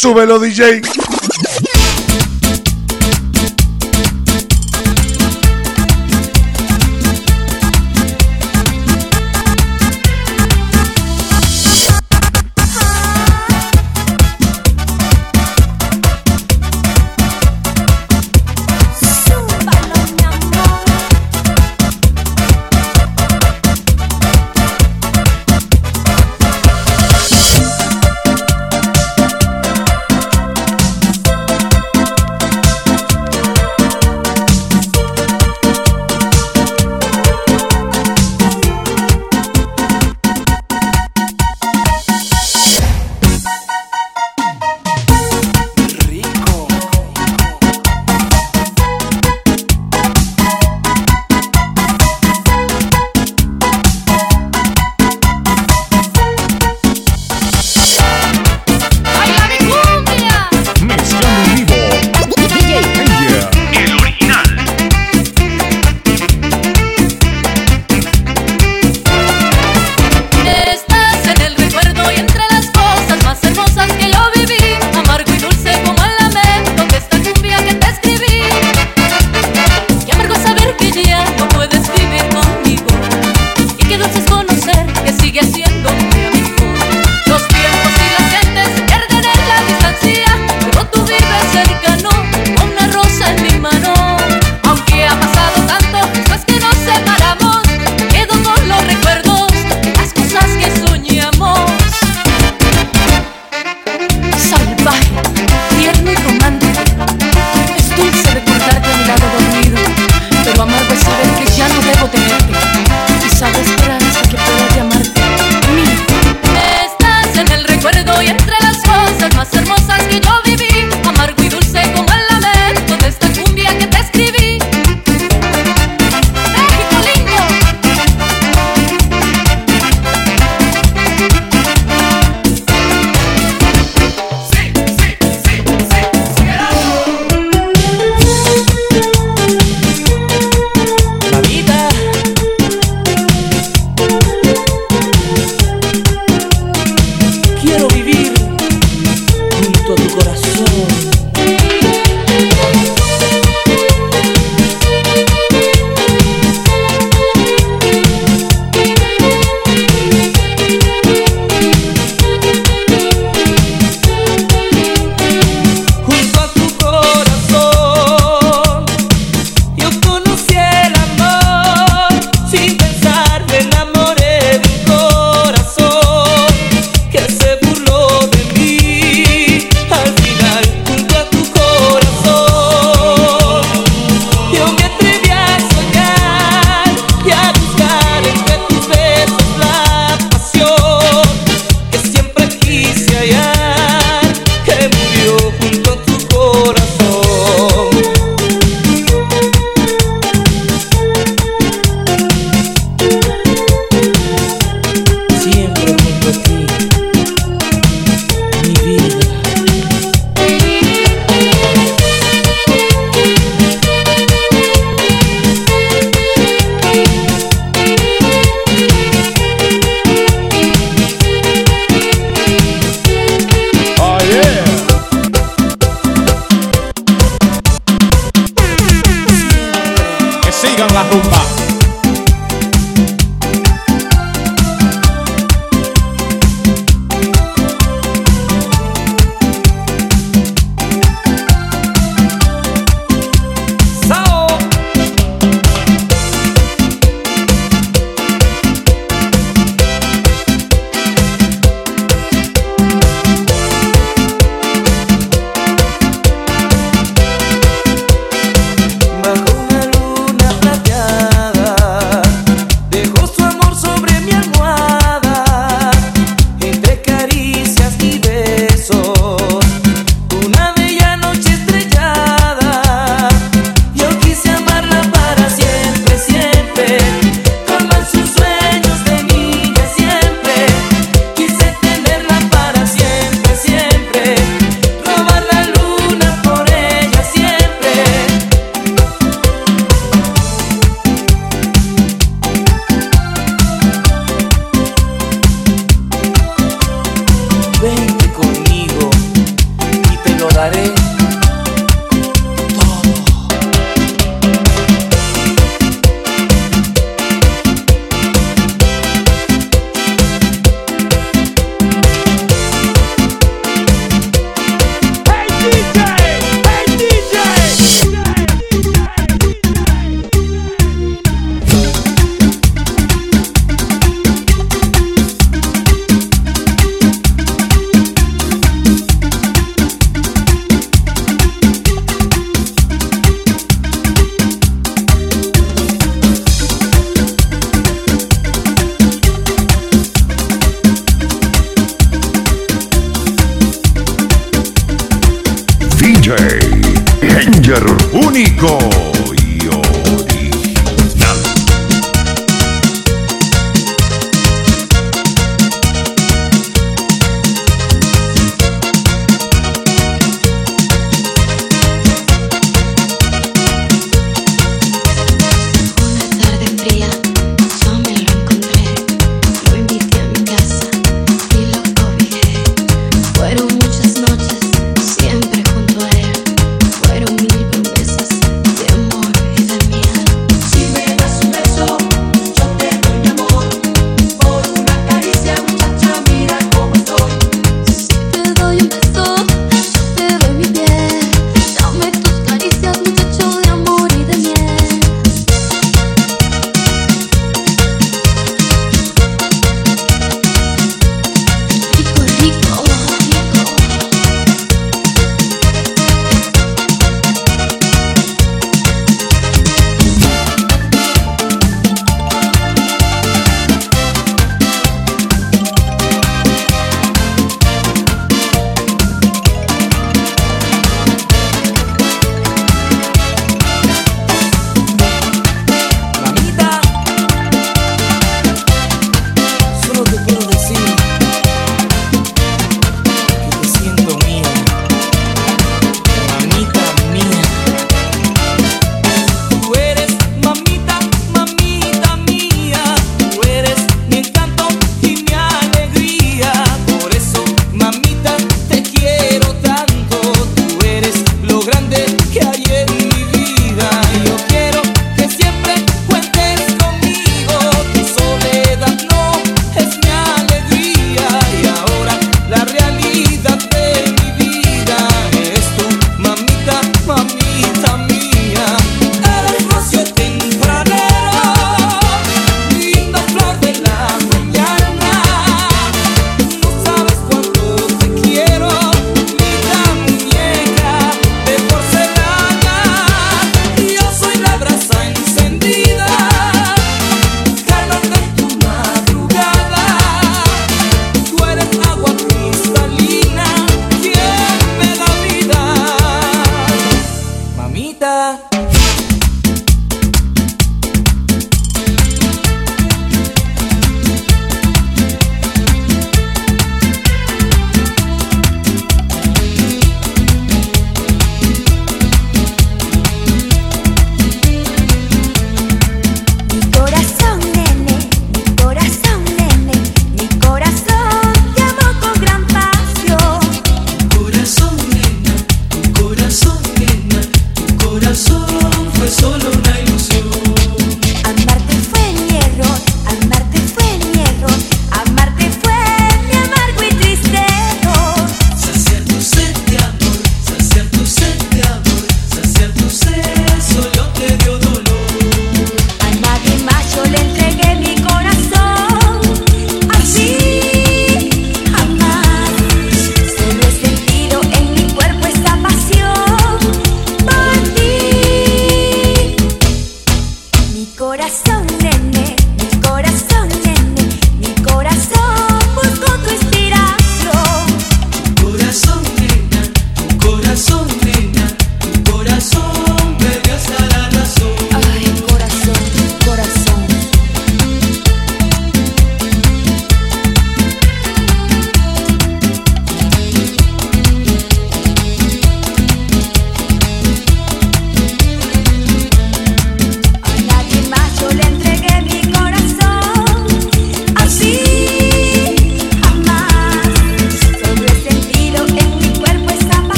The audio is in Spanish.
Súbelo, DJ. go.